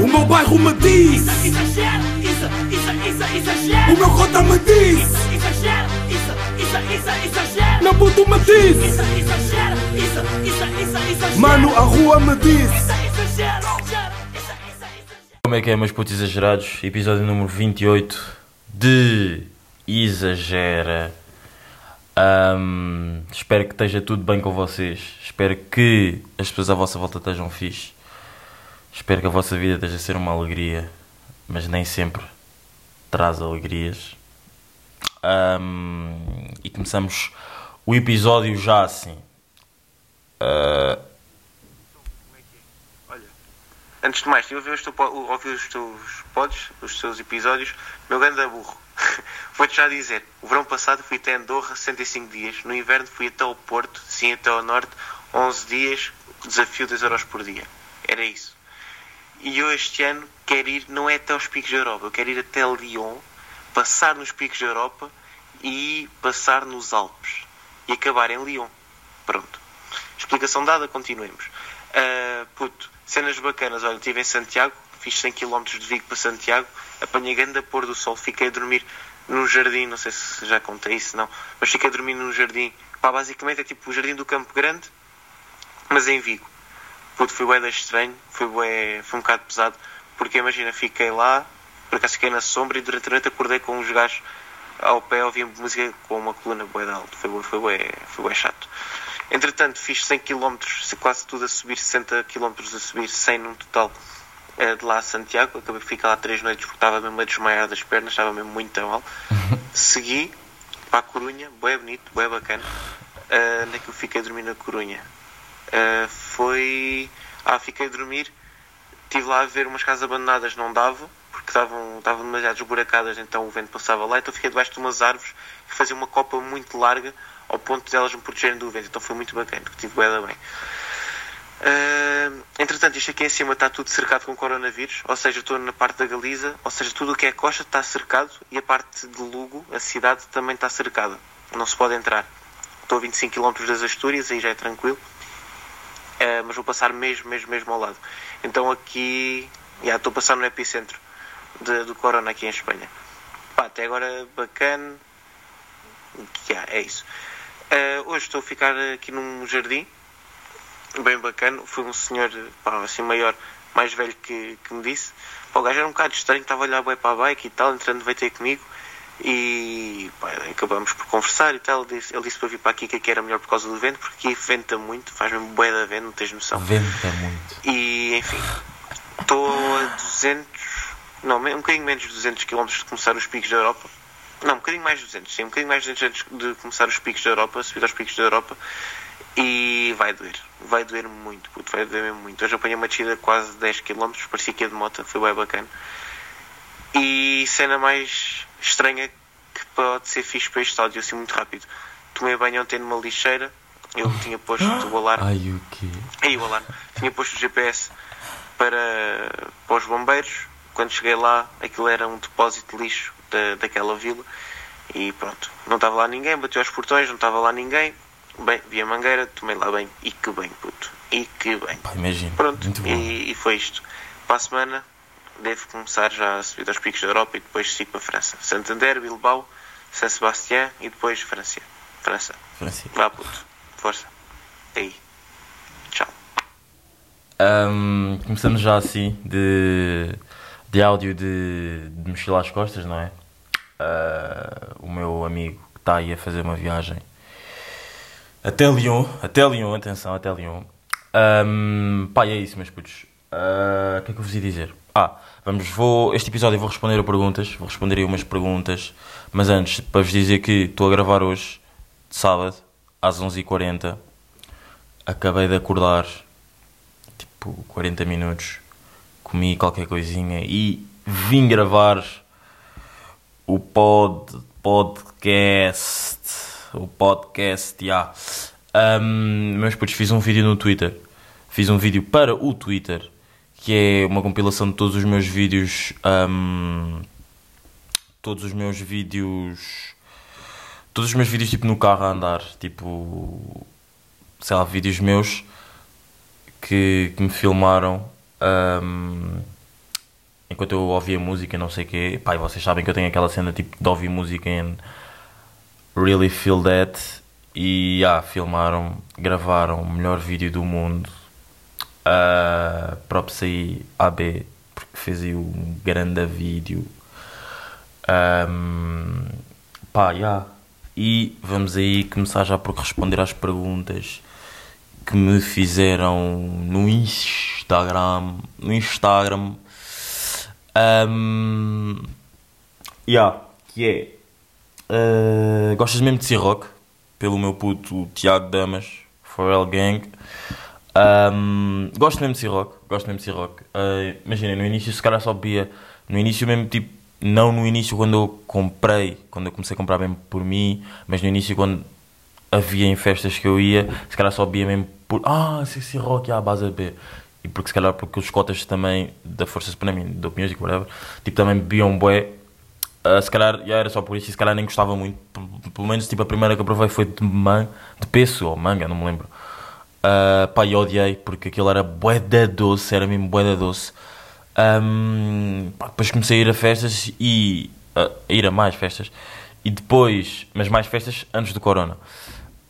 O meu bairro me diz Isso, exagero, isso, isso, isso, exagero. O meu cota me diz Isso, exagero, isso, isso, isso, exagero. Meu puto me diz Isso, exagero, isso, isso, isso, exagero. Mano, a rua me diz Isso, exagero. Como é que é, meus putos exagerados? Episódio número 28 de Exagera. Ahm, espero que esteja tudo bem com vocês. Espero que as pessoas à vossa volta estejam fixe. Espero que a vossa vida esteja a ser uma alegria, mas nem sempre traz alegrias. Ahm, e começamos o episódio já assim. Ah, Olha, antes de mais, estive a ver os teus pods, os teus episódios, meu grande burro. Vou-te já dizer, o verão passado fui até Andorra 65 dias, no inverno fui até ao Porto, sim até ao Norte, 11 dias, desafio 2 euros por dia. Era isso. E eu este ano quero ir, não é até aos picos da Europa, eu quero ir até Lyon, passar nos picos da Europa e passar nos Alpes. E acabar em Lyon. Pronto. Explicação dada, continuemos. Ah, puto, cenas bacanas. Olha, estive em Santiago, fiz 100 km de Vigo para Santiago, apanhei grande a pôr do sol, fiquei a dormir num jardim, não sei se já contei isso, não, mas fiquei a dormir num jardim. Pá, basicamente é tipo o jardim do Campo Grande, mas em Vigo. Puto, foi bué da estranho, foi, bué, foi um bocado pesado, porque imagina, fiquei lá, por acaso fiquei na sombra e durante a noite acordei com uns gajos ao pé, ouvia música com uma coluna bué de alto, foi, bué- foi, bué, foi bué chato. Entretanto, fiz 100 km, quase tudo a subir, 60 km a subir, 100 num total, eh, de lá a Santiago. Acabei de ficar lá 3 noites porque estava mesmo a desmaiar das pernas, estava mesmo muito mal. Segui para a Corunha, bué bonito, bué bacana. Uh, onde é que eu fiquei a dormir na Corunha? Uh, foi. Ah, fiquei a dormir. Estive lá a ver umas casas abandonadas, não dava, porque estavam, estavam demasiado esburacadas, então o vento passava lá. Então fiquei debaixo de umas árvores que faziam uma copa muito larga ao ponto de elas me protegerem do vento. Então foi muito bacana, que tive da bem. Uh, entretanto, isto aqui em cima está tudo cercado com coronavírus, ou seja, estou na parte da Galiza, ou seja, tudo o que é costa está cercado e a parte de Lugo, a cidade, também está cercada. Não se pode entrar. Estou a 25 km das Astúrias, aí já é tranquilo, Uh, mas vou passar mesmo, mesmo, mesmo ao lado. Então aqui, já estou a passar no epicentro de- do corona aqui em Espanha. Pá, até agora bacana, Já, é isso. Uh, hoje estou a ficar aqui num jardim, bem bacana. Foi um senhor, pá, assim maior, mais velho que, que me disse. Pá, o gajo era um bocado estranho, estava a olhar bem para a bike e tal, entrando veio ter comigo. E pá, acabamos por conversar e tal. Ele disse, ele disse para vir para aqui que era melhor por causa do vento, porque aqui venta muito, faz mesmo bué da vento, não tens noção. venta muito. E enfim, estou a 200, não, um bocadinho menos de 200 km de começar os picos da Europa. Não, um bocadinho mais de 200, sim, um bocadinho mais de 200 antes de começar os picos da Europa, subir aos picos da Europa. E vai doer, vai doer muito, puto, vai doer mesmo muito. Hoje apanhei uma descida de quase 10 km, parecia que ia de moto, foi bem bacana. E cena mais estranha que pode ser fixe para este áudio, assim muito rápido. Tomei banho ontem numa lixeira, eu tinha posto o alarme. Ai, o quê? Aí o alarme. Tinha posto o GPS para, para os bombeiros. Quando cheguei lá, aquilo era um depósito de lixo da, daquela vila. E pronto, não estava lá ninguém, bateu aos portões, não estava lá ninguém. Bem, vi a mangueira, tomei lá bem. E que bem, puto. E que bem. Pá, imagina. Pronto, e, e foi isto. Para a semana, devo começar já a subir aos picos da Europa e depois sigo para a França. Santander, Bilbao, San Sebastián e depois França. França. Francisco. Vá, puto. Força. Aí. Tchau. Ahm, começamos já assim de, de áudio de, de mochila às costas, não é? Ah, o meu amigo que está aí a fazer uma viagem até Lyon, até Lyon, atenção, até Lyon. Ahm, pá, e é isso, meus putos. Ah, O que é que eu vos ia dizer? Ah, vamos, vou, este episódio vou responder a perguntas, vou responder aí umas perguntas, mas antes, para vos dizer que estou a gravar hoje, de sábado, às 11h40, acabei de acordar, tipo 40 minutos, comi qualquer coisinha e vim gravar o pod, podcast, o podcast, já. Um, meus putos, fiz um vídeo no Twitter, fiz um vídeo para o Twitter, que é uma compilação de todos os meus vídeos, um, todos os meus vídeos, todos os meus vídeos tipo no carro a andar, tipo, sei lá, vídeos meus que, que me filmaram um, enquanto eu ouvia música, não sei o quê. E vocês sabem que eu tenho aquela cena tipo de ouvir música em Really Feel That. E ah, filmaram, gravaram o melhor vídeo do mundo. Uh, próprio aí AB, porque fez aí um grande vídeo. Um, pá, yeah. E vamos aí começar já por responder às perguntas que me fizeram no Instagram. No Instagram. Um, yeah, que é. Uh, gostas mesmo de C-Rock? Pelo meu puto Tiago Damas, Forel Gang. Um, gosto mesmo de C-Rock. Gosto mesmo de C-Rock. Uh, Imaginem, no início se calhar só bebia. No início mesmo tipo. Não no início quando eu comprei, quando eu comecei a comprar mesmo por mim, mas no início quando havia em festas que eu ia, se calhar só bebia mesmo por. Ah, esse rock, à base a B. E porque se calhar porque os cotas também, da Força Suprema, da e whatever, tipo também bebiam bué. Uh, se calhar já era só por isso e se calhar nem gostava muito. P- Pelo menos tipo a primeira que eu provei foi de man, de peso ou manga, não me lembro. Uh, pá, e odiei porque aquilo era bué da doce, era mesmo bué da doce. Um, pá, depois comecei a ir a festas e uh, a ir a mais festas e depois, mas mais festas antes do Corona.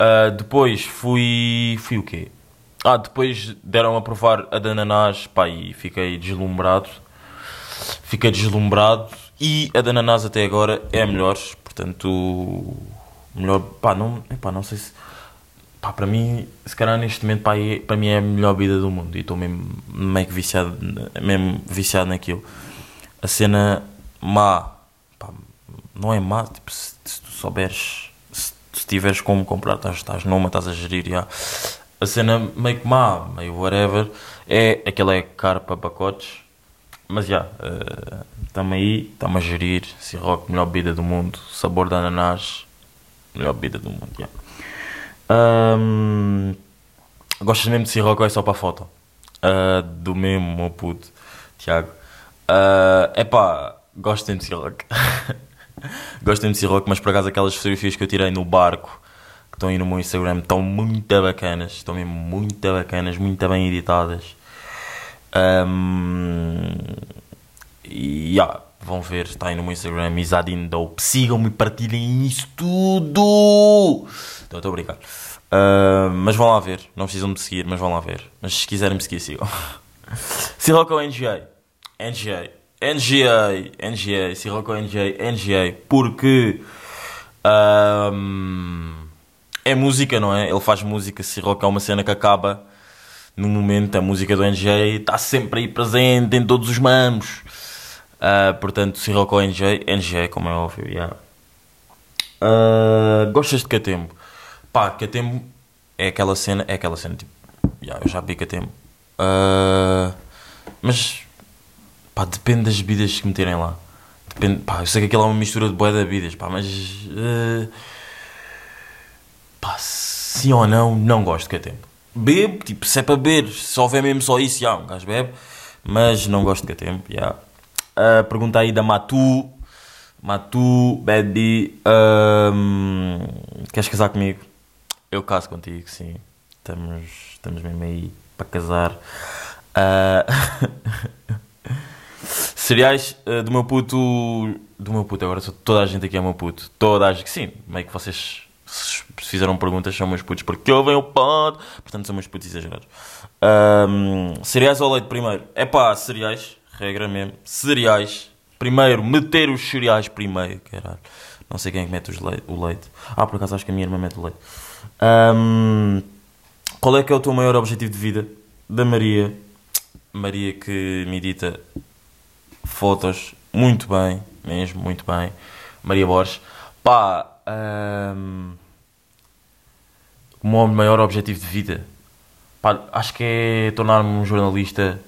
Uh, depois fui, fui o quê? Ah, depois deram a provar a de ananás, pá, e fiquei deslumbrado. Fiquei deslumbrado e a de até agora é a melhor, portanto, melhor, pá, não, epá, não sei se pá, para mim, se calhar neste momento, pá, é- para mim é a melhor vida do mundo e estou mesmo meio que viciado, mesmo viciado naquilo. A cena má, pá, não é má, tipo, se, se tu souberes, se, se tiveres como comprar, estás, estás numa, estás a gerir, já. A cena meio que má, meio whatever, é aquela é caro para pacotes, mas já, estamos aí, estamos a gerir, Ciroc, melhor bebida do mundo, sabor de ananás, melhor bebida do mundo, já. Ahm, gostas mesmo de Ciroc ou é só para a foto? Ah, do mesmo, meu puto, Tiago. É pá, gosto mesmo de Ciroc. gosto mesmo de Ciroc, mas por acaso aquelas fotografias que eu tirei no barco que estão aí no meu Instagram estão muito bacanas, estão mesmo muito bacanas, muito bem editadas. E já, vão ver, está aí no meu Instagram, Isadine Dope. Sigam-me e partilhem isso tudo! Então, estou a brincar. Ah, mas vão lá ver, não precisam de seguir, mas vão lá ver. Mas se quiserem me seguir, sigam. Sirocco NGA. NGA. NGA. NGA. Sirocco NGA. NGA. Porque. ahm, é música, não é? Ele faz música. Sirocco é uma cena que acaba no momento. A música do NGA está sempre aí presente em todos os mamos. Ah, portanto, Sirocco NGA. NGA, como é óbvio. Yeah. Ah, gostas de Catembo? Pá, Catembo é aquela cena. É aquela cena tipo. Yeah, eu já vi Catembo. Ah, mas pá, depende das bebidas que meterem lá. Depende, pá, eu sei que aquilo é uma mistura de boia de bebidas, pá, mas eh, pá, sim ou não, não gosto de Catembo. Bebo, tipo, se é para beber, se houver mesmo só isso, já, um gajo bebe, mas não gosto de Catembo, já. Ah, pergunta aí da Matu, Matu, baby, ahm, queres casar comigo? Eu caso contigo, sim. Estamos, estamos mesmo aí para casar. Ah, cereais ah, do meu puto. Do meu puto, agora toda a gente aqui é meu puto. Toda a gente. Sim, meio que vocês fizeram perguntas, são meus putos porque ouvem o pod. Portanto, são meus putos exagerados. Ahm, cereais ou leite primeiro? É pá, cereais, regra mesmo. Cereais. Primeiro, meter os cereais primeiro, caralho. Não sei quem é que mete os lei- o leite. Ah, por acaso acho que a minha irmã mete o leite. Ahm, qual é que é o teu maior objetivo de vida? Da Maria. Maria que me edita fotos muito bem, mesmo, muito bem. Maria Borges. Pá, ahm, o meu maior objetivo de vida? Pá, acho que é tornar-me um jornalista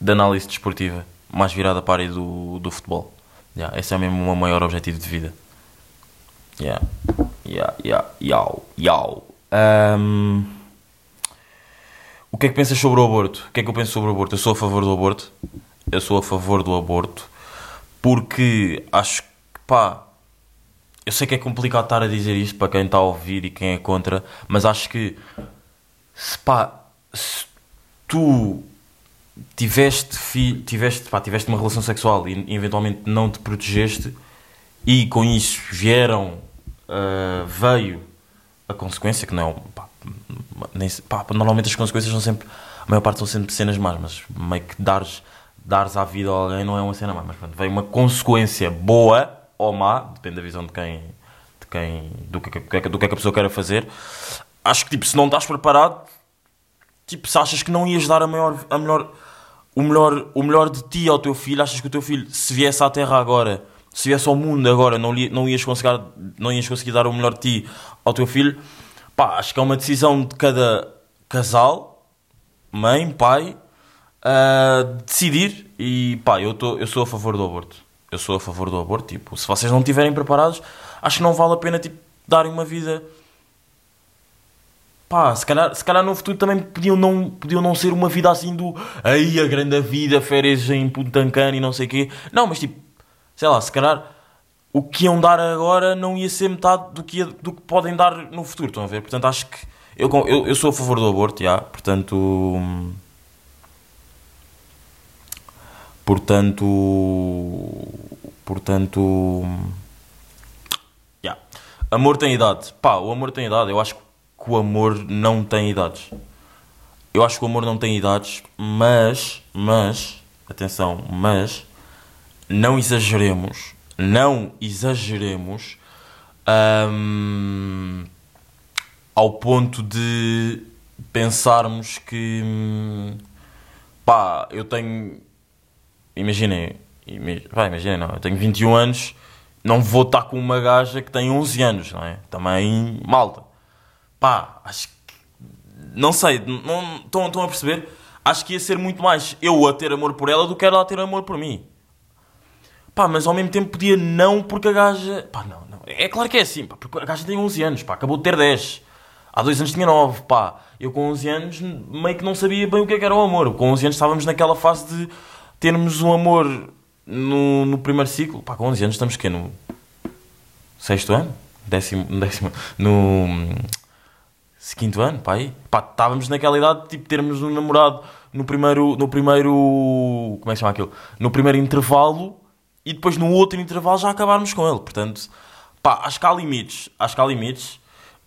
de análise desportiva, mais virada para a área do, do futebol. Yeah, esse é mesmo o meu maior objetivo de vida. Yeah. Yeah, yeah, yau, yau. Ahm, o que é que pensas sobre o aborto? O que é que eu penso sobre o aborto? Eu sou a favor do aborto. Eu sou a favor do aborto porque acho que, pá, eu sei que é complicado estar a dizer isto para quem está a ouvir e quem é contra, mas acho que, se pá, se tu tiveste, tiveste, pá, tiveste uma relação sexual e, eventualmente não te protegeste e com isso vieram, ah, veio a consequência, que não é pá, nem pá, normalmente as consequências são sempre, a maior parte são sempre cenas más, mas meio que dares, dares à vida a alguém não é uma cena má, mas pronto, veio uma consequência boa ou má, depende da visão de quem, de quem do, que, é que- do que é que a pessoa quer fazer. Acho que tipo, se não estás preparado, tipo, se achas que não ias dar a maior, a melhor, o, melhor, o melhor de ti ao teu filho, achas que o teu filho, se viesse à Terra agora, se viesse ao mundo agora, não, lhe, não, ias conseguir, não ias conseguir dar o melhor de ti ao teu filho, pá, acho que é uma decisão de cada casal, mãe, pai, a decidir. E pá, eu, tô, eu sou a favor do aborto. Eu sou a favor do aborto, tipo, se vocês não estiverem preparados, acho que não vale a pena, tipo, darem uma vida pá, se calhar, se calhar no futuro também podiam não, podiam não ser uma vida assim do aí a grande vida, férias em Punta Cana e não sei o quê. Não, mas tipo, sei lá, se calhar o que iam dar agora não ia ser metade do que, ia- do que podem dar no futuro, estão a ver? Portanto, acho que eu, eu, eu sou a favor do aborto, já, portanto. Portanto. Portanto. já. Amor tem idade. Pá, o amor tem idade. Eu acho que o amor não tem idades. Eu acho que o amor não tem idades, mas, mas, atenção, mas, não exageremos, não exageremos hum, ao ponto de pensarmos que, hum, pá, eu tenho, imaginem, vai, imaginem, não, eu tenho 21 anos, não vou estar com uma gaja que tem 11 anos, não é? Também, malta. Pá, acho que. Não sei, não, estão, estão a perceber? Acho que ia ser muito mais eu a ter amor por ela do que ela a ter amor por mim. Pá, mas ao mesmo tempo podia não porque a gaja. Pá, não, não. É claro que é assim, pá, porque a gaja tem 11 anos, pá, acabou de ter 10. Há dois anos tinha 9, pá. Eu com 11 anos meio que não sabia bem o que é que era o amor. Com 11 anos estávamos naquela fase de termos um amor no, no primeiro ciclo. Pá, com 11 anos estamos que no sexto ano? Décimo, décimo, no quinto ano, pá, aí. Pá, estávamos naquela idade de tipo, termos um namorado no primeiro, no primeiro, como é que chama aquilo? No primeiro intervalo e depois no outro intervalo já acabarmos com ele. Portanto, pá, acho que há limites, acho que há limites.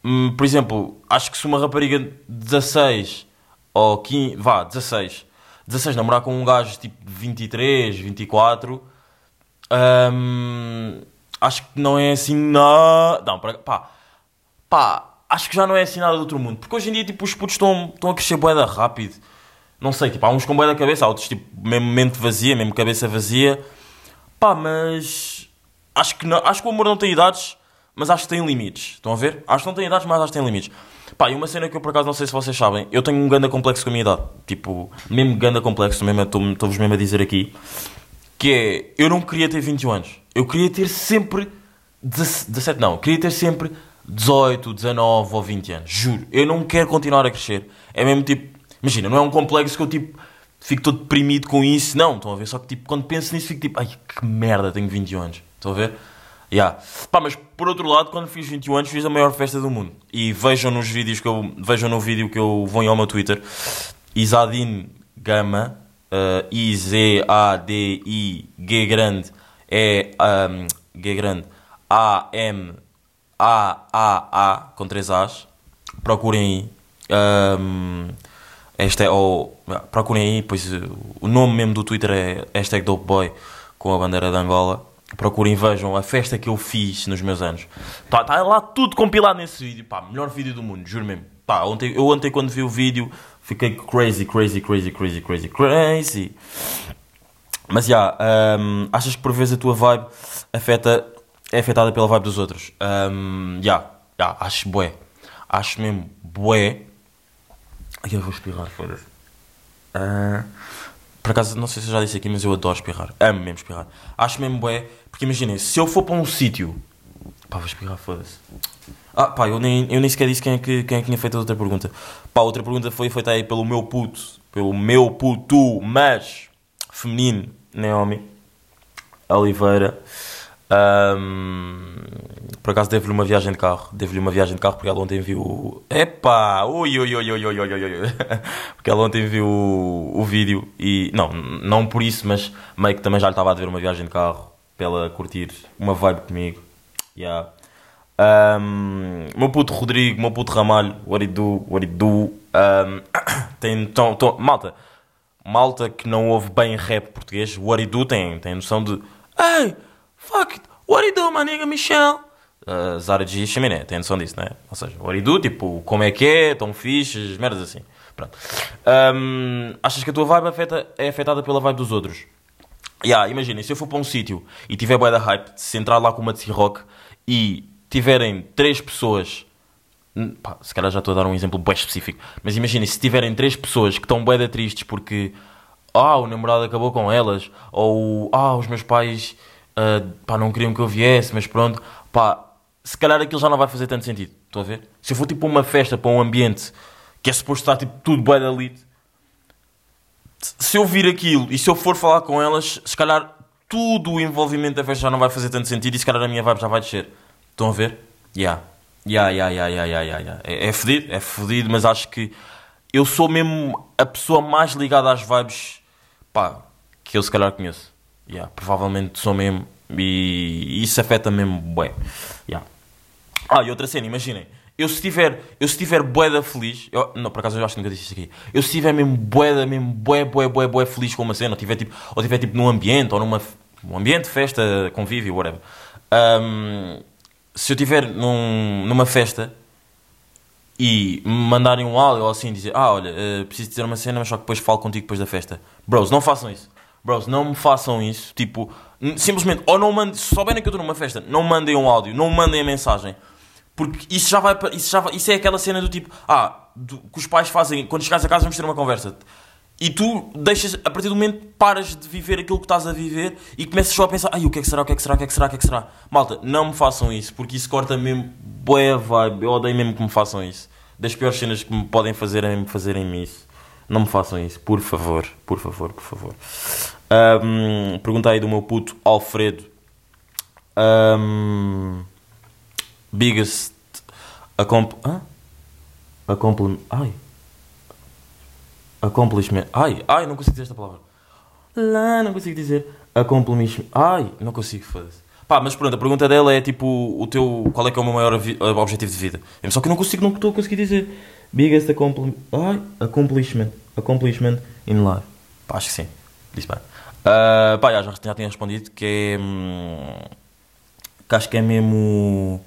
Hum, por exemplo, acho que se uma rapariga de 16 ou 15, vá, 16, 16 namorar com um gajo tipo de 23, 24, hum, acho que não é assim, não, não, pá, pá, acho que já não é assim nada do outro mundo. Porque hoje em dia, tipo, os putos estão, estão a crescer boeda rápido. Não sei, tipo, há uns com boeda cabeça, há outros, tipo, mesmo mente vazia, mesmo cabeça vazia. Pá, mas... Acho que, não, acho que o amor não tem idades, mas acho que tem limites. Estão a ver? Acho que não tem idades, mas acho que tem limites. Pá, e uma cena que eu, por acaso, não sei se vocês sabem. Eu tenho um ganda complexo com a minha idade. Tipo, mesmo ganda complexo, mesmo, estou- estou-vos mesmo a dizer aqui. Que é, eu não queria ter 21 anos. Eu queria ter sempre 17, não, queria ter sempre 18, 19 ou 20 anos. Juro, eu não quero continuar a crescer. É mesmo tipo, imagina, não é um complexo que eu tipo fico todo deprimido com isso. Não, estão a ver? Só que tipo, quando penso nisso, fico tipo, ai que merda, tenho 21 anos. Estão a ver? Yeah. Pá, mas por outro lado, quando fiz 21 anos, fiz a maior festa do mundo. E vejam nos vídeos que eu vejam no vídeo que eu vou ao meu Twitter. Isadine Gama, uh, I-Z-A-D-I-G grande, é um, G grande, A-M-A-A-A, com três A's. Procurem aí. Um, esta é, ou, procurem aí, pois o nome mesmo do Twitter é hashtag Dopeboy com a bandeira de Angola. Procurem, vejam a festa que eu fiz nos meus anos. Está tá lá tudo compilado nesse vídeo. Pá, melhor vídeo do mundo, juro mesmo. Pá, ontem, eu ontem quando vi o vídeo fiquei crazy, crazy, crazy, crazy, crazy, crazy. Mas já, hum, achas que por vezes a tua vibe afeta, é afetada pela vibe dos outros? Já, já, acho bué. Acho mesmo bué. Ai, eu vou espirrar, foda-se. Ah, por acaso, não sei se eu já disse aqui, mas eu adoro espirrar. Amo mesmo espirrar. Acho mesmo bué. Porque imaginem, se eu for para um sítio... Pá, vou espirrar, foda-se. Ah, pá, eu nem, eu nem sequer disse quem é, que, quem é que tinha feito a outra pergunta. Pá, a outra pergunta foi feita aí pelo meu puto. Pelo meu puto, mas... Feminino, Naomi. Oliveira. Ahm, por acaso devo-lhe uma viagem de carro. Devo-lhe uma viagem de carro porque ela ontem viu. Epá! Ui, ui, ui, ui, ui, ui, ui. Porque ela ontem viu o, o vídeo e. Não, não por isso, mas meio que também já lhe estava a dever uma viagem de carro para ela curtir uma vibe comigo. Yeah. Um, meu puto Rodrigo, meu puto Ramalho, what it do, what it do. Um, tem, tão, tão, malta, malta que não ouve bem rap português, what it do tem, tem noção de Hey, fuck it, what it do, my nigga Michel? Uh, Zara G e Chaminé, tem noção disso, né? Ou seja, what it do, tipo, como é que é, tão fixe, merdas assim. Pronto. Um, achas que a tua vibe afeta, é afetada pela vibe dos outros? Yeah, imaginem, se eu for para um sítio e tiver bué da hype, se entrar lá com uma de rock e tiverem três pessoas, hum, pá, se calhar já estou a dar um exemplo bem específico, mas imaginem, se tiverem três pessoas que estão bué da tristes porque ah, o namorado acabou com elas, ou ah, os meus pais ah, pá, não queriam que eu viesse, mas pronto, pá, se calhar aquilo já não vai fazer tanto sentido, estão a ver? Se eu for tipo uma festa, para um ambiente que é suposto estar tipo tudo bué da elite, se eu vir aquilo e se eu for falar com elas, se calhar tudo o envolvimento da festa já não vai fazer tanto sentido e se calhar a minha vibe já vai descer. Estão a ver? Yeah, yeah, yeah, yeah, yeah, yeah, yeah. É, é fedido, é mas acho que eu sou mesmo a pessoa mais ligada às vibes pá, que eu se calhar conheço. Yeah, provavelmente sou mesmo e isso afeta mesmo bué. Yeah. Ah, e outra cena, imaginem. Eu se tiver, eu se tiver boeda feliz, eu, não, por acaso eu acho que nunca disse isso aqui. Eu se tiver mesmo boeda, mesmo bué, bué, bué, bué feliz com uma cena, ou tiver tipo, ou tiver tipo num ambiente, ou numa um ambiente, festa, convívio, whatever. Um, se eu tiver num, numa festa e me mandarem um áudio ou assim, dizer, ah, olha, uh, preciso dizer uma cena, mas só que depois falo contigo depois da festa. Bros, não façam isso. Bros, não me façam isso. Tipo, simplesmente, ou não mandem, se souberem que eu estou numa festa, não mandem um áudio, não mandem a mensagem. Porque isso já vai, isso já vai, isso é aquela cena do tipo, ah, do, que os pais fazem, quando chegares a casa vamos ter uma conversa. E tu deixas, a partir do momento, paras de viver aquilo que estás a viver e começas só a pensar, ai, o que é que será, o que é que será, o que é que será, o que é que será. Malta, não me façam isso, porque isso corta mesmo boa vibe. Eu odeio mesmo que me façam isso. Das piores cenas que me podem fazer é me fazerem isso. Não me façam isso, por favor, por favor, por favor. Um, pergunta aí do meu puto Alfredo. Um, biggest acomp... Hã? Accompli... Ai. Accomplishment. Ai, ai, não consigo dizer esta palavra. Lá, não consigo dizer. Accomplishment. Ai, não consigo, foda-se. Pá, mas pronto, a pergunta dela é tipo, o teu, qual é que é o meu maior objetivo de vida? Só que não consigo, não estou a conseguir dizer. Biggest accompli... ai, accomplishment. Accomplishment in life. Pá, acho que sim. Disse bem. Ah, pá, já, já tinha respondido que é... hum, que acho que é mesmo...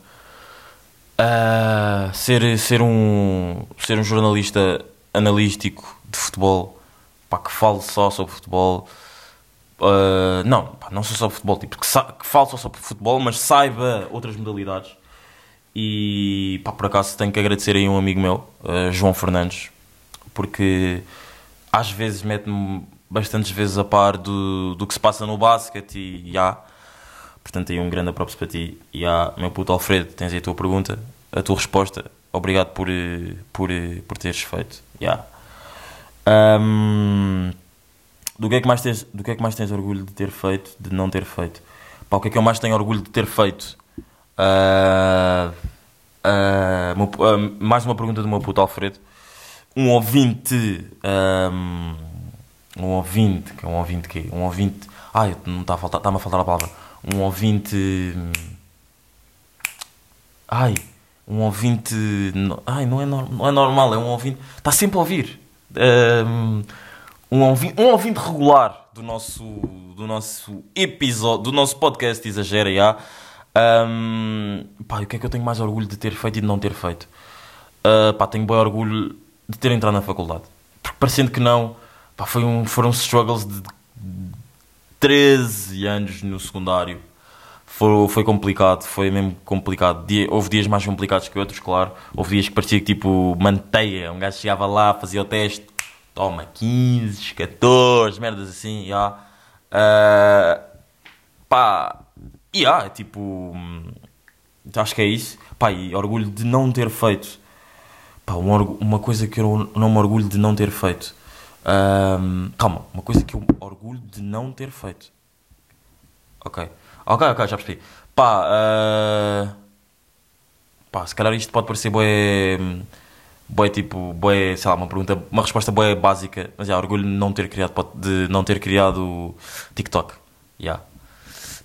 ah, ser, ser, um, ser um jornalista analístico de futebol, pá, que fale só sobre futebol. Uh, não, pá, não só sobre futebol, tipo, que, que fale só sobre futebol, mas saiba outras modalidades. E pá, por acaso tenho que agradecer aí um amigo meu, uh, João Fernandes, porque às vezes mete-me bastantes vezes a par do, do que se passa no basquete e já. Portanto, aí um grande aplauso para ti. E há, meu puto Alfredo, tens aí a tua pergunta, a tua resposta. Obrigado por, eh, por, eh, por teres feito. Já. Ahm, do, que é que mais tens, do que é que mais tens orgulho de ter feito, de não ter feito? Pá, o que é que eu mais tenho orgulho de ter feito? Pu- ah, mais uma pergunta do meu puto Alfredo. Um ouvinte. ahm, um ouvinte. Que é um ouvinte que Um ouvinte. Ai, não está a faltar. Está-me a faltar a palavra. Um ouvinte. Ai, um ouvinte. Ai, não é, não é normal, é um ouvinte. Está sempre a ouvir. Um, um, ouvinte, um ouvinte regular do nosso, do nosso episódio, do nosso podcast Exagera, já. Um, pá, o que é que eu tenho mais orgulho de ter feito e de não ter feito? Uh, pá, tenho bem orgulho de ter entrado na faculdade. Porque parecendo que não, pá, foi um, foram struggles de 13 anos no secundário. Foi, foi complicado, foi mesmo complicado. Dia- houve dias mais complicados que outros, claro. Houve dias que parecia que tipo manteia. Um gajo chegava lá, fazia o teste, toma 15, 14, merdas assim, já. Ah, pá, e yeah, tipo, hum, acho que é isso. Pá, e orgulho de não ter feito. Pá, um uma coisa que eu não me orgulho de não ter feito. Ahm, calma, uma coisa que eu orgulho de não ter feito. Ok. Ok, ok, já percebi. Pá, ah, Pá, se calhar isto pode parecer bué. Bué tipo, bué, sei lá, uma pergunta, uma resposta bué básica, mas já, orgulho de não ter criado, de não ter criado TikTok. Já.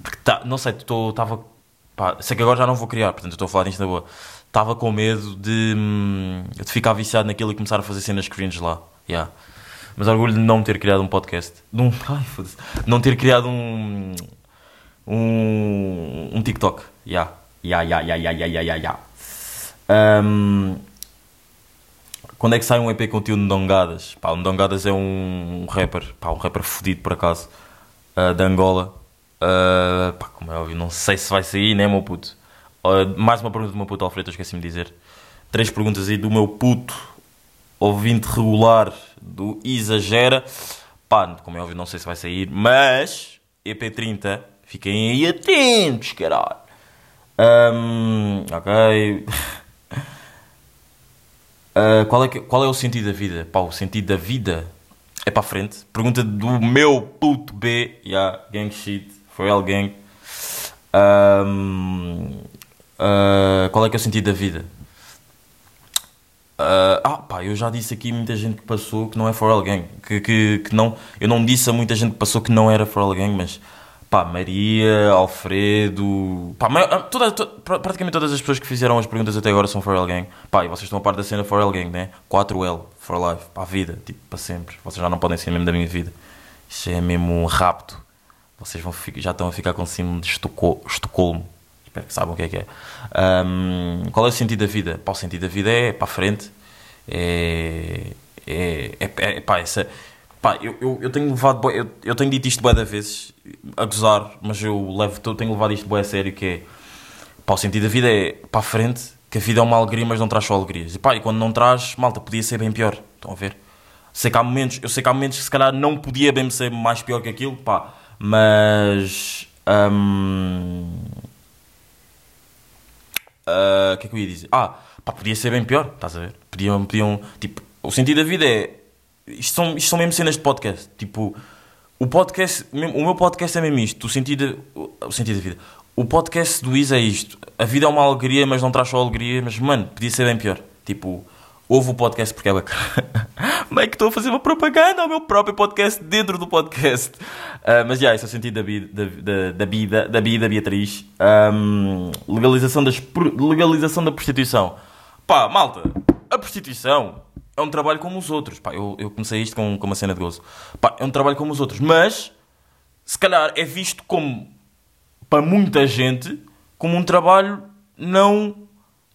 Porque tá, não sei, estava. Sei que agora já não vou criar, portanto estou a falar disto na boa. Estava com medo de, hum, de ficar viciado naquilo e começar a fazer cenas cringe lá. Yeah. Mas orgulho de não ter criado um podcast. De um, ai. Não ter criado um. Um, um TikTok. Yeah. Yeah, yeah, yeah, yeah, yeah, yeah, yeah. Hum, quando é que sai um EP com o tio Ndongadas? Pá, o Ndongadas é um, um rapper, pá, um rapper fodido por acaso, ah, de Angola. Ah, pá, como é óbvio, não sei se vai sair, né, meu puto? Ah, mais uma pergunta do meu puto Alfredo, esqueci-me de dizer. Três perguntas aí do meu puto, ouvinte regular do Exagera. Pá, como é óbvio, não sei se vai sair, mas EP30, fiquem aí atentos, caralho. Ahm, ok. Ah, qual, é que- qual é o sentido da vida? Pá, o sentido da vida é para a frente. Pergunta do meu puto B. Yeah, gang shit. For real gang. Ahm, ah, qual é que é o sentido da vida? Ah, ah, pá, eu já disse aqui muita gente que passou que não é For Gang. Que, que, que não, eu não disse a muita gente que passou que não era For Gang, mas pá, Maria, Alfredo, pá, toda, to- pra- praticamente todas as pessoas que fizeram as perguntas até agora são For Gang. Pá, e vocês estão a par da cena For Gang, né? 4L, For Life, para a vida, tipo, para sempre. Vocês já não podem ser mesmo da minha vida. Isso é mesmo um rapto. Vocês vão, fi- já estão a ficar com símbolo de Estoco- Estocolmo. Espero que saibam o que é que é. Ahm, qual é o sentido da vida? Pá, o sentido da vida é para a frente. É. É. é, é pá, essa, pá, eu, eu, eu tenho levado. Eu, eu tenho dito isto bué da vezes, a gozar, mas eu, levo, eu tenho levado isto bué a sério. Que é. Pá, o sentido da vida é para a frente, que a vida é uma alegria, mas não traz só alegrias. E pá, e quando não traz, malta, podia ser bem pior. Estão a ver? Sei que há momentos, eu sei que há momentos que se calhar não podia bem ser mais pior que aquilo, pá, mas. hum, ah, O que é que eu ia dizer? Ah, pá, podia ser bem pior, estás a ver? Podiam, podiam, tipo, o sentido da vida é. Isto são, isto são mesmo cenas de podcast. Tipo, o podcast, o meu podcast é mesmo isto. O sentido, o sentido da vida. O podcast do Isa é isto. A vida é uma alegria, mas não traz só alegria. Mas, mano, podia ser bem pior. Tipo, ouve o podcast porque é bacana. Como é que estou a fazer uma propaganda ao meu próprio podcast dentro do podcast? Ah, mas, já, esse é o sentido da vida, da, da, da vida, da Beatriz. Ahm, legalização, das, legalização da prostituição. Pá, malta, a prostituição é um trabalho como os outros. Pá, eu, eu comecei isto com, com uma cena de gozo. Pá, é um trabalho como os outros. Mas, se calhar, é visto como, para muita gente, como um trabalho não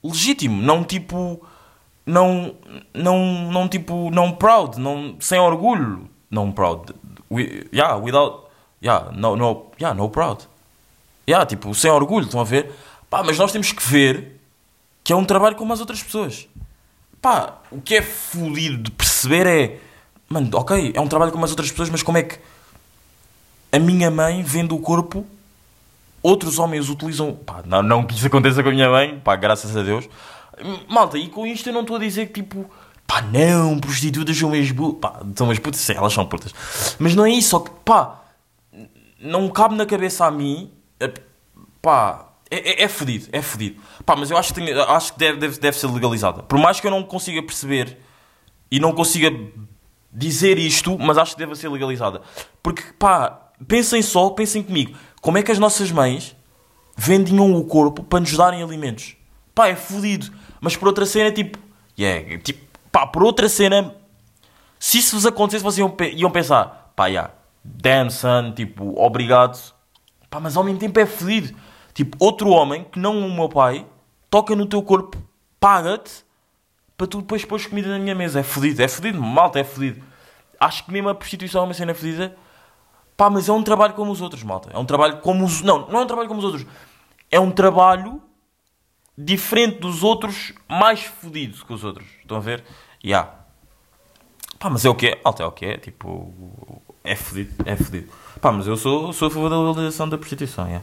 legítimo. Não tipo... Não, não, não tipo, não proud, não, sem orgulho. Não proud. We, yeah, without... Yeah, no, no, yeah, no proud. Yeah, tipo, sem orgulho, estão a ver? Pá, mas nós temos que ver que é um trabalho como as outras pessoas. Pá, o que é fodido de perceber é... Mano, ok, é um trabalho como as outras pessoas, mas como é que a minha mãe vende o corpo, outros homens utilizam... Pá, não, não que isso aconteça com a minha mãe, pá, graças a Deus. Malta, e com isto eu não estou a dizer que tipo... Pá, não, prostitutas são umas putas. Pá, são putas, elas são putas. Mas não é isso, só que, pá, não cabe na cabeça a mim, pá, é, é, é fodido, é fodido. Pá, mas eu acho que, tem- acho que deve, deve, deve ser legalizada. Por mais que eu não consiga perceber e não consiga dizer isto, mas acho que deve ser legalizada. Porque, pá, pensem só, pensem comigo, como é que as nossas mães vendiam o corpo para nos darem alimentos? Pá, é fodido. Mas por outra cena, tipo, yeah, tipo, pá, por outra cena, se isso vos acontecesse, vocês iam, iam pensar, pá, yeah, damn son, tipo, obrigado. Pá, mas ao mesmo tempo é fodido. Tipo, outro homem, que não o meu pai, toca no teu corpo, paga-te, para tu depois pôres comida na minha mesa. É fodido, é fodido, malta, é fodido. Acho que mesmo a prostituição é uma cena fodida. Pá, mas é um trabalho como os outros, malta. É um trabalho como os... Não, não é um trabalho como os outros. É um trabalho diferente dos outros, mais fodido que os outros. Estão a ver? Ya. Pá, mas é o que é. Malta, é o que é. Tipo... É fodido, é fodido. Pá, mas eu sou, sou a favor da legalização da prostituição, ya.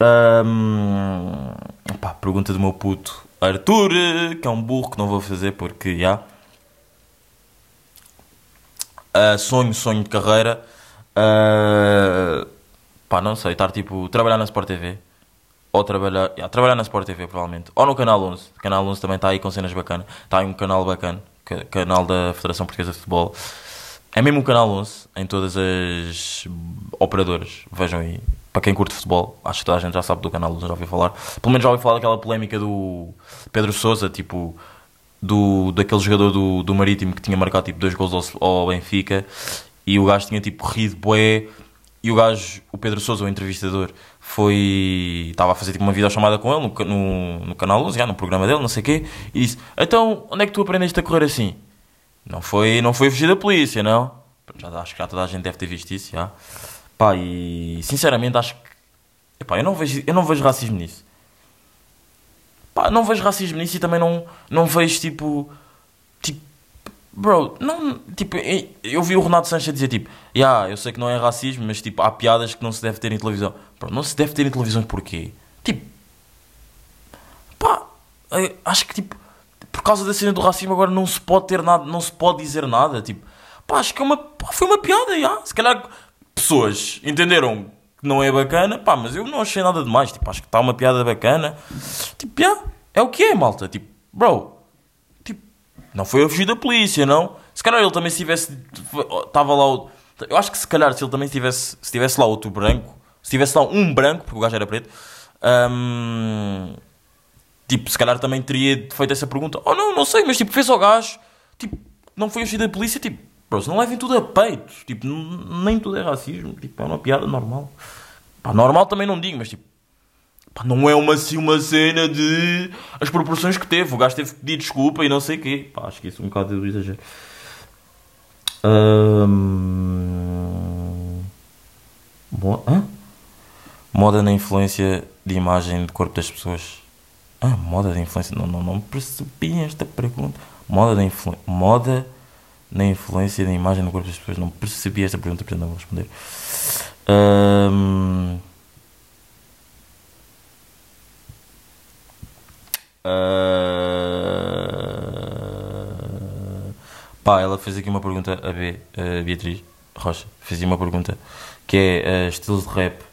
Ahm, pá, pergunta do meu puto Arthur, que é um burro que não vou fazer porque, já. Ah, sonho, sonho de carreira. Ah, pá, não sei, estar tipo, trabalhar na Sport TV. Ou trabalhar, yeah, trabalhar na Sport TV provavelmente, ou no Canal 11. O Canal 11 também está aí com cenas bacanas. Está aí um canal bacana, ca- canal da Federação Portuguesa de Futebol. É mesmo o Canal 11 em todas as operadoras. Vejam aí. Para quem curte futebol, acho que toda a gente já sabe do Canal 11, já ouviu falar. Pelo menos já ouviu falar daquela polémica do Pedro Sousa, tipo, do, daquele jogador do, do Marítimo que tinha marcado tipo dois gols ao, ao Benfica e o gajo tinha tipo rido bué e o gajo, o Pedro Sousa, o entrevistador, foi. estava a fazer tipo uma videochamada com ele no, no, no canal 11, já, no programa dele, não sei o quê, e disse: Então, onde é que tu aprendeste a correr assim? Não foi, não foi fugir da polícia, não? Já, acho que já toda a gente deve ter visto isso, já. Pá, e sinceramente acho que. Epá, eu não vejo, eu não vejo racismo nisso. Pá, não vejo racismo nisso e também não, não vejo tipo. Tipo. Bro, não. Tipo, eu vi o Renato Sanches dizer tipo. Yeah, eu sei que não é racismo, mas tipo, há piadas que não se deve ter em televisão. Bro, não se deve ter em televisão porquê? Tipo. Pá, acho que tipo. Por causa da cena do racismo agora não se pode ter nada, não se pode dizer nada. Tipo, pá, acho que é uma, pá, foi uma piada, já. Se calhar pessoas entenderam que não é bacana, pá, mas eu não achei nada demais. Tipo, acho que está uma piada bacana. Tipo, já, é o que é, malta. Tipo, bro, tipo, não foi a fugir da polícia, não. Se calhar ele também se tivesse. Estava lá o. Eu acho que se calhar se ele também tivesse. Se tivesse lá outro branco. Se tivesse lá um branco, porque o gajo era preto. hum, tipo, se calhar também teria feito essa pergunta. Oh não, não sei, mas tipo, fez ao gajo. Tipo, não foi a fugir da polícia. Tipo, bro, não levem tudo a peito. Tipo, nem tudo é racismo. Tipo, é uma piada normal. Pá, normal também não digo, mas tipo. Pá, não é uma, assim uma cena de as proporções que teve. O gajo teve que pedir desculpa e não sei o quê. Pá, acho que isso é um bocado de exagero. Hum... Mo... Hã? Moda na influência de imagem de corpo das pessoas. Ah, moda de influência. Não, não, não percebi esta pergunta. Moda da influ... Moda na influência da imagem do corpo das pessoas. Não percebi esta pergunta, portanto não vou responder. Hum... Ah, Pá, ela fez aqui uma pergunta a B, a Beatriz Rocha, fez uma pergunta que é ah, estilos de rap.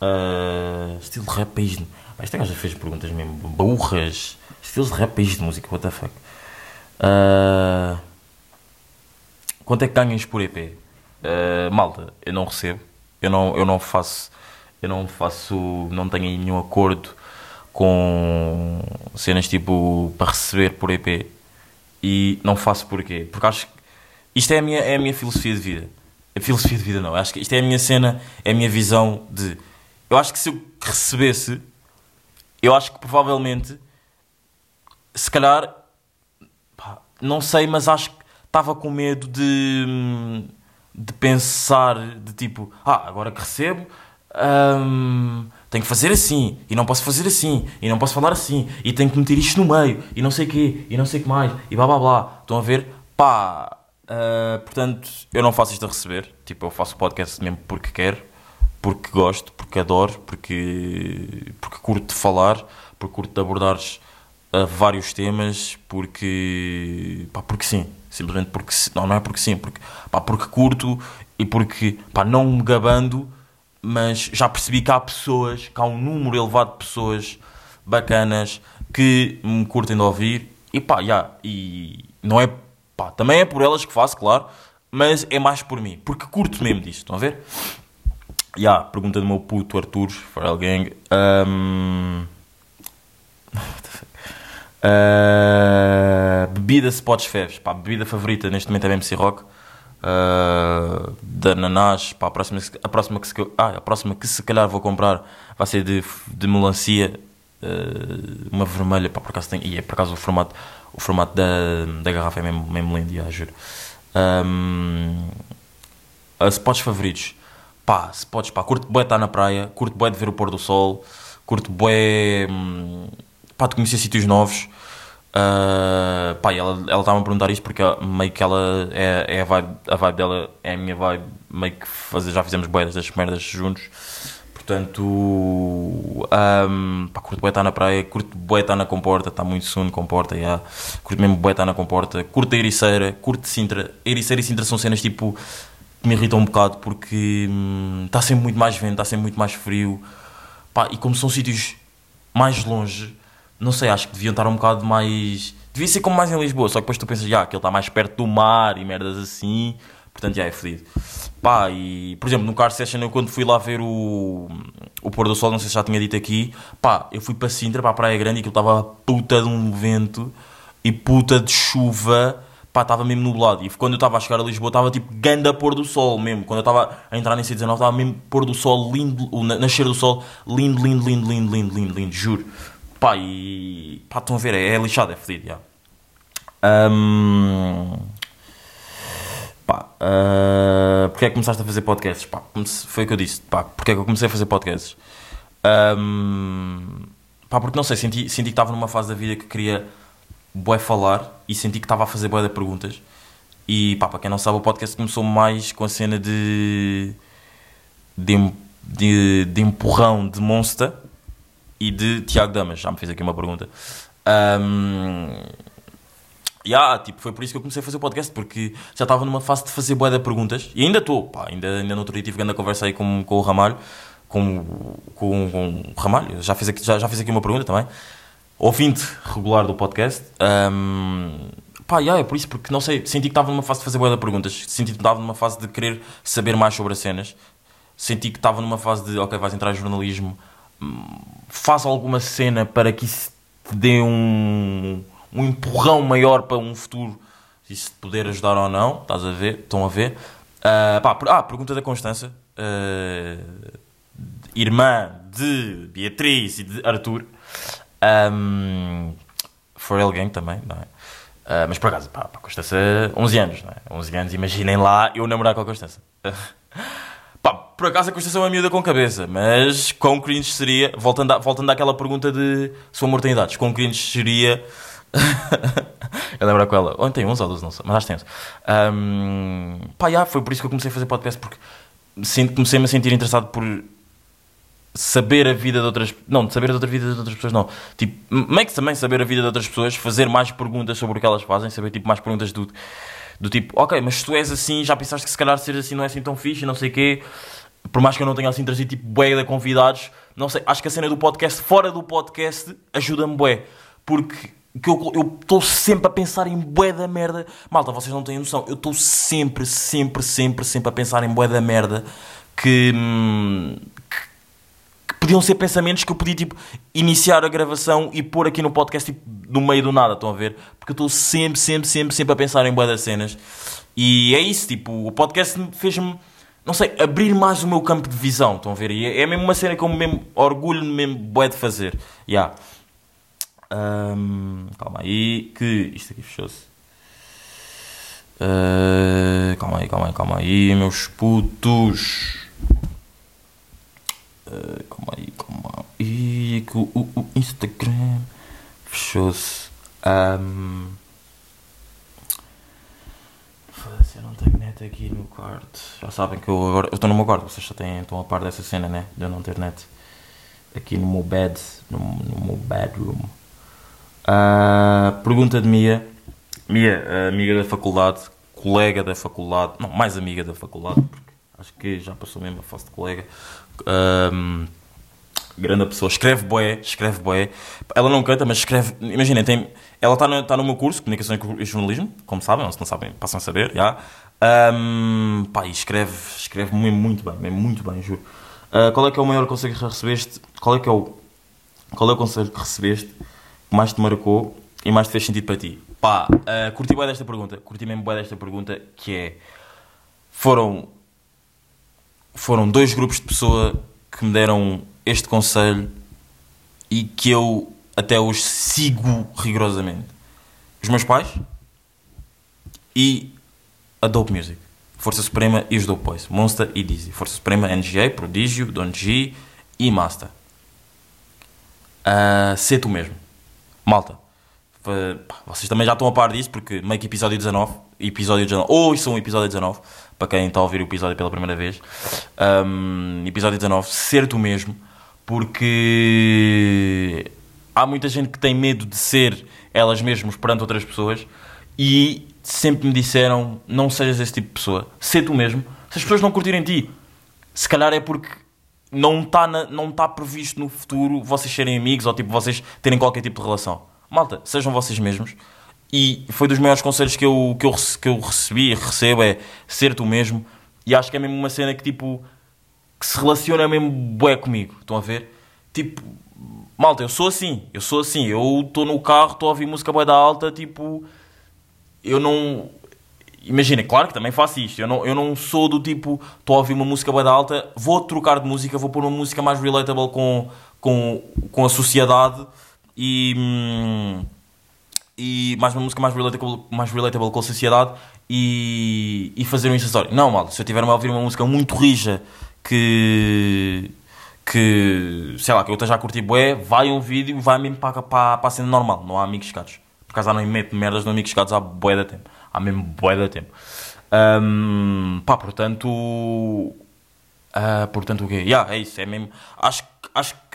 Ah, estilo de rap país de... Pá, Esta gaja fez perguntas mesmo burras. Estilos de rap país de música, what the fuck. Ah, quanto é que ganhas por EP? Ah, malta, eu não recebo. Eu não, eu não faço. Eu não faço. Não tenho nenhum acordo com cenas tipo para receber por EP. E não faço porquê? Porque acho que isto é a minha, é a minha filosofia de vida. A filosofia de vida não. Acho que isto é a minha cena, é a minha visão de. Eu acho que se eu recebesse, eu acho que provavelmente, se calhar, pá, não sei, mas acho que estava com medo de, de pensar, de tipo, ah, agora que recebo, hum, tenho que fazer assim, e não posso fazer assim, e não posso falar assim, e tenho que meter isto no meio, e não sei o quê, e não sei o que mais, e blá blá blá. Estão a ver? Pá, ah, portanto, eu não faço isto a receber, tipo, eu faço o podcast mesmo porque quero, porque gosto, porque adoro, porque, porque curto de falar, porque curto de abordar uh, vários temas, porque, pá, porque sim, simplesmente porque não, não é porque sim, porque, pá, porque curto e porque, pá, não me gabando, mas já percebi que há pessoas, que há um número elevado de pessoas bacanas que me curtem de ouvir e pá, já, e não é, pá, também é por elas que faço, claro, mas é mais por mim, porque curto mesmo disto, estão a ver? Ya, pergunta do meu puto Artur, Farrell Gang. Um... Uh, bebida Spots Fevs, pá, bebida favorita neste momento é MC Rock. Uh, de ananás, pá, a próxima, a, próxima que se, ah, a próxima que se calhar vou comprar vai ser de, de melancia, uh, uma vermelha, pá, por acaso tem, e é por acaso o formato, o formato da, da garrafa é mesmo, mesmo lindo, já, juro. Um, spots favoritos, pá, spots, pá, curto bué estar na praia, curto bué de ver o pôr do sol, curto bué, hum, pá, de conhecer sítios novos. Uh, pá, ela ela estava a perguntar isto porque ela- meio que ela é, é a, vibe, a vibe dela, é a minha vibe, meio que fazer, já fizemos bué das merdas juntos. Portanto, um, pá, curto bué estar na praia, curto bué estar na comporta, está muito sono comporta, yeah. curto mesmo bué estar na comporta, curto a Ericeira, curto Sintra. Ericeira e Sintra são cenas tipo me irritam um bocado porque hum, está sempre muito mais vento, está sempre muito mais frio. Pá, e como são sítios mais longe, não sei, acho que deviam estar um bocado mais. Devia ser como mais em Lisboa, só que depois tu pensas, já, aquele está mais perto do mar e merdas assim, portanto já é fedido. Pá, e por exemplo, no Car Session, eu quando fui lá ver o, o pôr do sol, não sei se já tinha dito aqui, pá, eu fui para Sintra, para a Praia Grande, e aquilo estava puta de um vento e puta de chuva, pá, estava mesmo nublado. E quando eu estava a chegar a Lisboa, estava tipo ganda pôr do sol mesmo. Quando eu estava a entrar nesse 19, estava mesmo pôr do sol lindo, o na- nascer do sol lindo, lindo, lindo, lindo, lindo, lindo, lindo, juro. Pá, e pá, estão a ver, é, é lixado, é fedido, já. Ahm, Pá, ah, porque é que começaste a fazer podcasts? Pá, foi o que eu disse. Pá, porque é que eu comecei a fazer podcasts? Ahm, pá, porque não sei, senti, senti que estava numa fase da vida que queria bué falar e senti que estava a fazer bué de perguntas. E pá, para quem não sabe, o podcast começou mais com a cena de. de, de, de empurrão de Monster e de Tiago Damas. Já me fez aqui uma pergunta. Ahm, Yeah, tipo, foi por isso que eu comecei a fazer o podcast, porque já estava numa fase de fazer boa de perguntas, e ainda estou, ainda, ainda no outro dia tive grande conversa aí com, com o Ramalho, com, com, com o Ramalho, já fiz, aqui, já, já fiz aqui uma pergunta também, ouvinte regular do podcast, Ahm, pá, yeah, é por isso, porque não sei, senti que estava numa fase de fazer boa de perguntas, senti que estava numa fase de querer saber mais sobre as cenas, senti que estava numa fase de, ok, vais entrar em jornalismo, hum, faz alguma cena para que isso te dê um, um empurrão maior para um futuro, se isso te poder ajudar ou não, estás a ver, estão a ver. Ah, pá, ah, pergunta da Constança, ah, irmã de Beatriz e de Arthur, um, Gang também, não é? Ah, mas por acaso, pá, pá, Constança, 11 anos, não é? 11 anos, imaginem lá eu namorar com a Constança. Pá, por acaso a Constança é uma miúda com cabeça, mas quão cringe seria, voltando, a, voltando àquela pergunta de se o amor tem idades, quão cringe seria eu lembro com ela, ou tem 11 ou 12, não sei, mas acho que tem 11. Um, pá, já, foi por isso que eu comecei a fazer podcast, porque comecei-me a sentir interessado por saber a vida de outras não, saber a outra vida de outras pessoas não, tipo, meio que também saber a vida de outras pessoas, fazer mais perguntas sobre o que elas fazem, saber tipo mais perguntas do, do tipo, ok, mas se tu és assim, já pensaste que se calhar ser assim não é assim tão fixe, não sei quê, por mais que eu não tenha assim trazido tipo bué de convidados, não sei, acho que a cena do podcast, fora do podcast, ajuda-me bué, porque que eu estou sempre a pensar em bué da merda. Malta, vocês não têm noção. Eu estou sempre, sempre, sempre, sempre a pensar em bué da merda que, hum, podiam ser pensamentos que eu podia, tipo, iniciar a gravação e pôr aqui no podcast, tipo, no meio do nada, estão a ver? Porque eu estou sempre, sempre, sempre, sempre a pensar em bué das cenas. E é isso, tipo, o podcast fez-me, não sei, abrir mais o meu campo de visão, estão a ver? E é, é mesmo uma cena que eu mesmo orgulho mesmo bué de fazer. Yeah. Ahm, calma aí, que isto aqui fechou-se. Ah, calma aí, calma aí, calma aí, meus putos. Ah, calma aí, calma aí, que o, o- Instagram fechou-se. Foda-se, eu não tenho net aqui no quarto. Já sabem que eu agora. Eu estou no meu quarto, vocês já têm, estão a par dessa cena, né? De eu não ter net. Aqui no meu bed, no, no meu bedroom. Ah, pergunta de Mia. Mia, ah, amiga da faculdade, colega da faculdade, não, mais amiga da faculdade, porque acho que já passou mesmo a fase de colega. Ahm, grande pessoa, escreve boé, escreve boé. Ela não canta, mas escreve. Imaginem, tem, ela está no, tá no meu curso, Comunicação e Jornalismo, como sabem, ou se não sabem, passam a saber, já. Ahm, pá, e escreve, escreve mesmo muito bem, mesmo muito bem, juro. Ah, qual é que é o maior conselho que recebeste? Qual é que é o, qual é o conselho que recebeste que mais te marcou e mais te fez sentido para ti? Pá, uh, curti bem desta pergunta, curti mesmo bem desta pergunta, que é, foram, foram dois grupos de pessoa que me deram este conselho e que eu até hoje sigo rigorosamente. Os meus pais e a Dope Music. Força Suprema e os Dope Boys. Monster e Dizzy. Força Suprema, NGA, Prodígio, Don G e Master. Uh, ser tu mesmo. Malta. Vocês também já estão a par disso, porque meio que episódio 19. Episódio 19. Ou isso é um episódio 19. Para quem está a ouvir o episódio pela primeira vez. Um, episódio 19. Ser tu mesmo. Porque há muita gente que tem medo de ser elas mesmas perante outras pessoas. E sempre me disseram: não sejas esse tipo de pessoa. Ser tu mesmo. Se as pessoas não curtirem ti, se calhar é porque não está não tá previsto no futuro vocês serem amigos ou tipo vocês terem qualquer tipo de relação. Malta, sejam vocês mesmos. E foi dos maiores conselhos que eu, que eu, que eu recebi e recebo é ser tu mesmo. E acho que é mesmo uma cena que tipo que se relaciona mesmo bué comigo. Estão a ver? Tipo, malta, eu sou assim. Eu sou assim. Eu estou no carro, estou a ouvir música bué da alta, tipo, eu não. Imagina, claro que também faço isto. Eu não, eu não sou do tipo, estou a ouvir uma música bué da alta, vou trocar de música, vou pôr uma música mais relatable com, com, com a sociedade e. hum, e mais uma música mais relatable, mais relatable com a sociedade e, e fazer um acessório. Não, mal, se eu tiver a ouvir uma música muito rija que que sei lá, que eu esteja a curtir bué, vai um vídeo e vai mesmo para, para, para a cena normal, não há amigos chegados. Por acaso não meto merdas no amigos chegados há bué da tempo. Há mesmo bué da tempo. Ahm, pá, portanto. ah, portanto, o quê? Yeah, é isso, é mesmo. Acho, acho que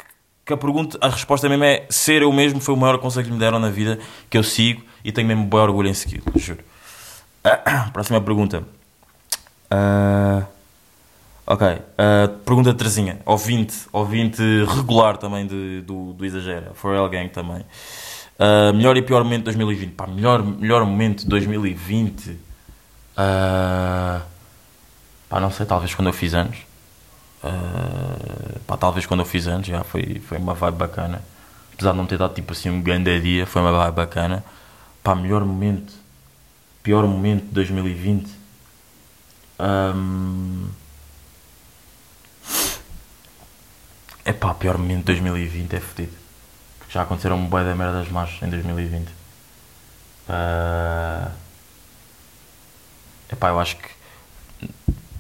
a pergunta, a resposta mesmo é ser eu mesmo foi o maior conselho que me deram na vida, que eu sigo e tenho mesmo bem orgulho em seguir, juro. Próxima pergunta. Ah, ok. Ah, pergunta Terezinha. Ouvinte, ouvinte regular também de, do, do Exagera. Forel Gang também. Ah, melhor e pior momento de 2020. Pá, melhor, melhor momento de 2020. Ah, pá, não sei, talvez quando eu fiz anos. Ah, pá, talvez quando eu fiz anos, já foi, foi uma vibe bacana. Apesar de não ter dado tipo assim um grande dia, foi uma vibe bacana. Pá, melhor momento, pior momento de 2020. Ahm, Epá, pior momento de 2020 é fodido. Já aconteceram um bué da merdas más em 2020. Ah, Epá, eu acho que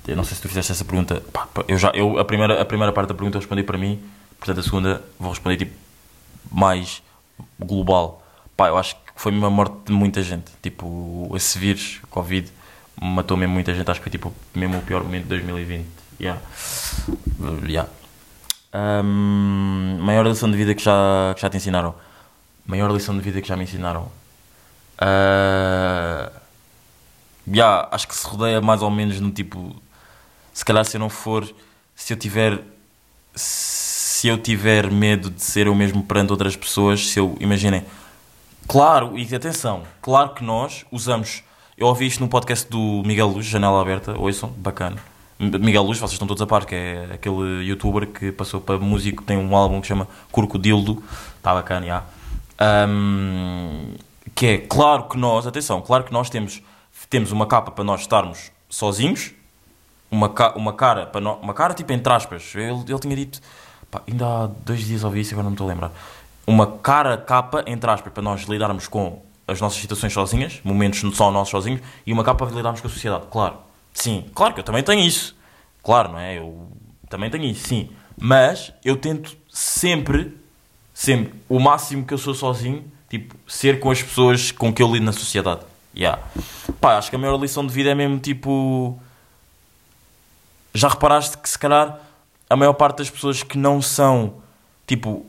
eu não sei se tu fizeste essa pergunta. Eu já, eu, a, primeira, a primeira parte da pergunta eu respondi para mim, portanto a segunda vou responder tipo mais global. Pá, eu acho que foi mesmo a morte de muita gente. Tipo, esse vírus, Covid, matou mesmo muita gente. Acho que foi tipo mesmo o pior momento de 2020. Yeah. Uh, yeah. Ahm, maior lição de vida que já, que já te ensinaram? Maior lição de vida que já me ensinaram? Ah, yeah, acho que se rodeia mais ou menos no tipo se calhar se eu não for se eu tiver se eu tiver medo de ser eu mesmo perante outras pessoas se eu imaginem claro e atenção claro que nós usamos eu ouvi isto no podcast do Miguel Luz Janela Aberta ouçam bacana. Miguel Luz vocês estão todos a par que é aquele youtuber que passou para músico tem um álbum que chama Curcodildo está bacana já. Ahm, que é claro que nós atenção claro que nós temos temos uma capa para nós estarmos sozinhos uma, ca uma cara para uma cara tipo entre aspas. Ele, ele tinha dito pá, ainda há dois dias ouvi isso agora não me estou a lembrar. Uma cara capa entre aspas para nós lidarmos com as nossas situações sozinhas momentos só nossos sozinhos e uma capa para lidarmos com a sociedade. Claro sim. Claro que eu também tenho isso. Claro não é? Eu também tenho isso sim. Mas eu tento sempre sempre o máximo que eu sou sozinho tipo ser com as pessoas com que eu lido na sociedade. Yeah. pá acho que a maior lição de vida é mesmo tipo já reparaste que se calhar a maior parte das pessoas que não são tipo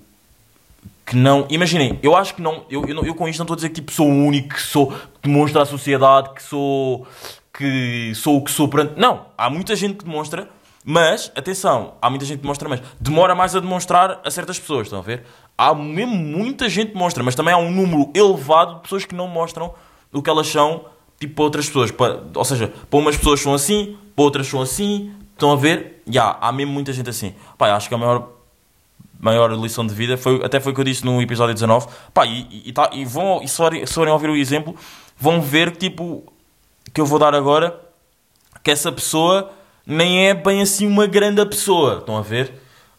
que não. Imaginem, eu acho que não. Eu, eu, eu com isto não estou a dizer que tipo, sou o único que sou. que demonstra à sociedade que sou. que sou o que sou perante. Não, há muita gente que demonstra, mas, atenção, há muita gente que demonstra, mas demora mais a demonstrar a certas pessoas, estão a ver? Há mesmo muita gente que demonstra, mas também há um número elevado de pessoas que não mostram o que elas são, tipo, para outras pessoas. Para, ou seja, para umas pessoas são assim, para outras são assim, estão a ver? Já, há mesmo muita gente assim. Pá, acho que a maior maior lição de vida foi até foi o que eu disse no episódio 19 pá, e, e, tá, e vão e se forem, ouvir o exemplo vão ver que tipo que eu vou dar agora que essa pessoa nem é bem assim uma grande pessoa. Estão a ver?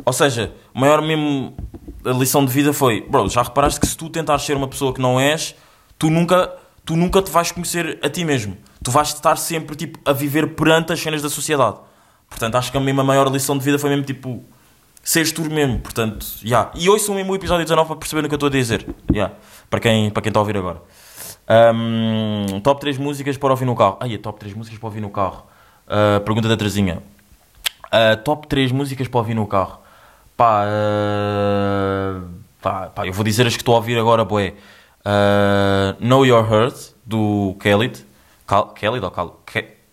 Ou seja a maior mesmo lição de vida foi bro já reparaste que se tu tentares ser uma pessoa que não és tu nunca tu nunca te vais conhecer a ti mesmo. Tu vais estar sempre tipo a viver perante as cenas da sociedade portanto acho que a mesma maior lição de vida foi mesmo tipo seres tu mesmo, portanto, já. E ouçam mesmo o episódio 19 para perceber o que eu estou a dizer, já. Para quem, para quem está a ouvir agora. Ahm, top 3 músicas para ouvir no carro. Ai, é top 3 músicas para ouvir no carro. Ah, pergunta da Terezinha. Ah, top 3 músicas para ouvir no carro. Pá, ah, pá, pá, eu vou dizer as que estou a ouvir agora, boé. Know Your Hurt, do Khalid. Cal Khalid ou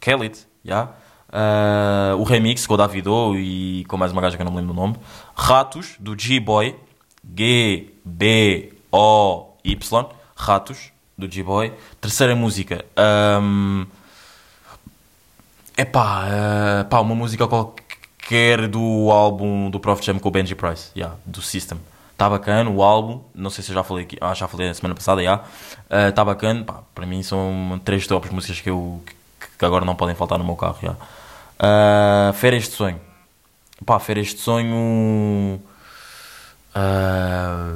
Khalid, já. Ah, o remix com o Davido e com mais uma gaja que eu não me lembro do nome. Ratos, do G-Boy. G-B-O-Y. Ratos, do G-Boy. Terceira música. ahm, é pá, eh, pá, uma música qualquer do álbum do Prof Jam com o Benji Price, yeah, do System. Está bacana o álbum, não sei se eu já falei aqui, ah, já falei na semana passada, já. Está bacana, pá, para mim são três tops músicas que, eu, que, agora não podem faltar no meu carro, já. Ah, Férias de Sonho. Pá, Férias de Sonho... ah,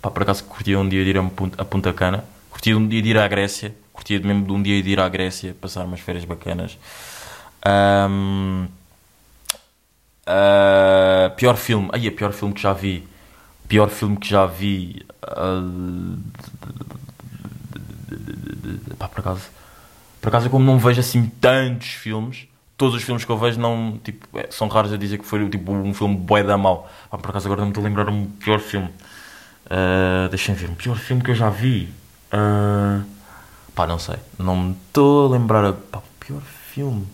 pá, por acaso curtia um dia de ir a Punta, Cana. Curtia um dia de ir à Grécia. Curtia mesmo de um dia de ir à Grécia, passar umas férias bacanas. Ah, pior filme. Ai, é pior filme que já vi. Pior filme que já vi. ah, pá, por acaso. Por acaso, como não vejo assim tantos filmes, todos os filmes que eu vejo não, tipo, é, são raros a dizer que foi tipo, um filme bué da mau. Pá, por acaso, agora não me estou a lembrar um pior filme. Ah, Deixem ver, um pior filme que eu já vi. Ah, pá, não sei. Não me estou a lembrar. Pá, pior filme.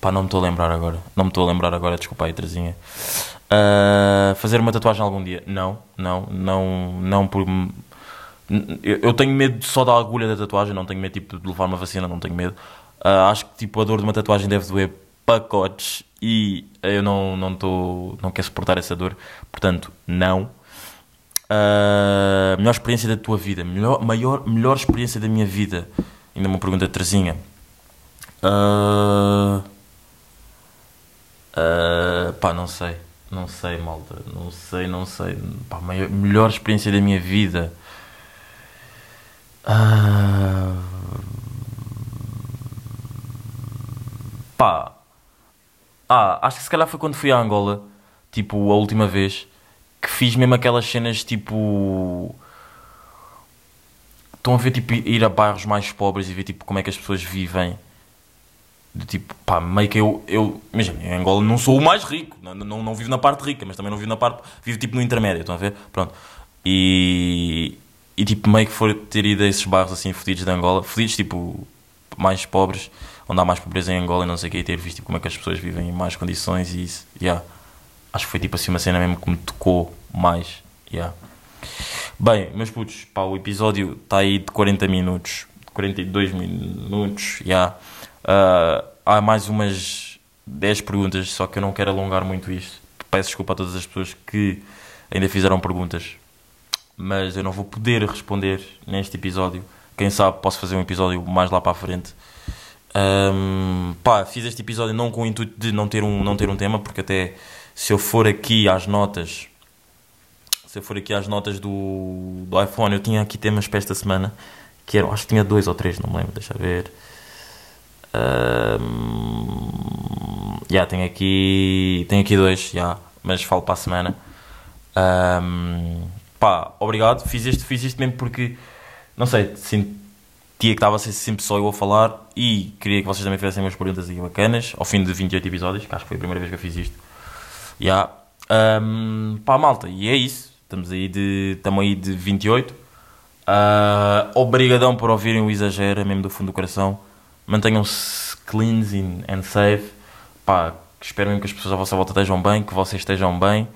Pá, não me estou a lembrar agora. Não me estou a lembrar agora, desculpa aí, Terezinha. Ah, fazer uma tatuagem algum dia? Não, não, não, não por. Eu tenho medo só da agulha da tatuagem, não tenho medo tipo, de levar uma vacina, não tenho medo. Ah, acho que tipo, a dor de uma tatuagem deve doer pacotes e eu não, não, tô, não quero suportar essa dor, portanto, não. Ah, melhor experiência da tua vida, melhor, maior, melhor experiência da minha vida. Ainda uma pergunta Terezinha. Ah, ah, pá, não sei. Não sei, malta. Não sei, não sei. Pá, maior- melhor experiência da minha vida. Ah, pá. Ah, acho que se calhar foi quando fui a Angola. Tipo, a última vez. Que fiz mesmo aquelas cenas tipo. Estão a ver, tipo, ir a bairros mais pobres e ver, tipo, como é que as pessoas vivem. De tipo, pá, meio que eu, eu imagina, em Angola não sou o mais rico, não, não, não vivo na parte rica, mas também não vivo na parte, vivo tipo no intermédio, estão a ver? Pronto. E, e tipo, meio que for ter ido a esses bairros assim, fodidos de Angola, fodidos tipo, mais pobres, onde há mais pobreza em Angola e não sei o que, e ter visto tipo, como é que as pessoas vivem em mais condições e isso, yeah. Acho que foi tipo assim uma cena mesmo que me tocou mais, yeah. Bem, meus putos, pá, o episódio está aí de 40 minutos, 42 minutos, já. Ah, há mais umas 10 perguntas, só que eu não quero alongar muito isto. Peço desculpa a todas as pessoas que ainda fizeram perguntas, mas eu não vou poder responder neste episódio. Quem sabe posso fazer um episódio mais lá para a frente. Ahm, pá, fiz este episódio não com o intuito de não ter um, não ter um tema, porque até se eu for aqui às notas se eu for aqui às notas do, do iPhone, eu tinha aqui temas para esta semana, que eram, acho que tinha dois ou três, não me lembro, deixa ver. Um, já, tenho aqui, tenho aqui dois, já, mas falo para a semana. Ahm, pá, obrigado, fiz isto, fiz mesmo porque, não sei, sentia que estava a ser sempre só eu a falar e queria que vocês também fizessem umas perguntas aqui bacanas, ao fim de 28 episódios, que acho que foi a primeira vez que eu fiz isto. Já. Um, pá, malta, e é isso. Estamos aí de, estamos aí de 28. Ah, obrigadão por ouvirem o exagero, mesmo do fundo do coração. Mantenham-se cleans and, and safe. Pá, espero mesmo que as pessoas à vossa volta estejam bem, que vocês estejam bem.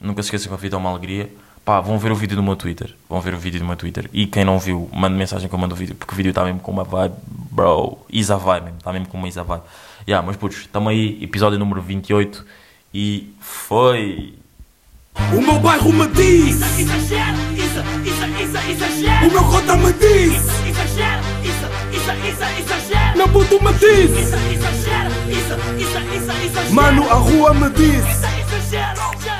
Nunca se esqueçam que a vida é uma alegria. Pá, vão ver o vídeo do meu Twitter. Vão ver o vídeo do meu Twitter. E quem não viu, manda mensagem que eu mando o vídeo, porque o vídeo está mesmo com uma vibe, bro. Isa vibe mesmo, está mesmo com uma Isa vibe. Yeah, mas putos, estamos aí, episódio número 28. E foi. O meu bairro me diz, Exagero, exagero. o meu cota me diz, Exagero, exagero. meu puto me diz, Isso, exagero, isso, isso, isso, exagero. mano, a rua me diz. Isso,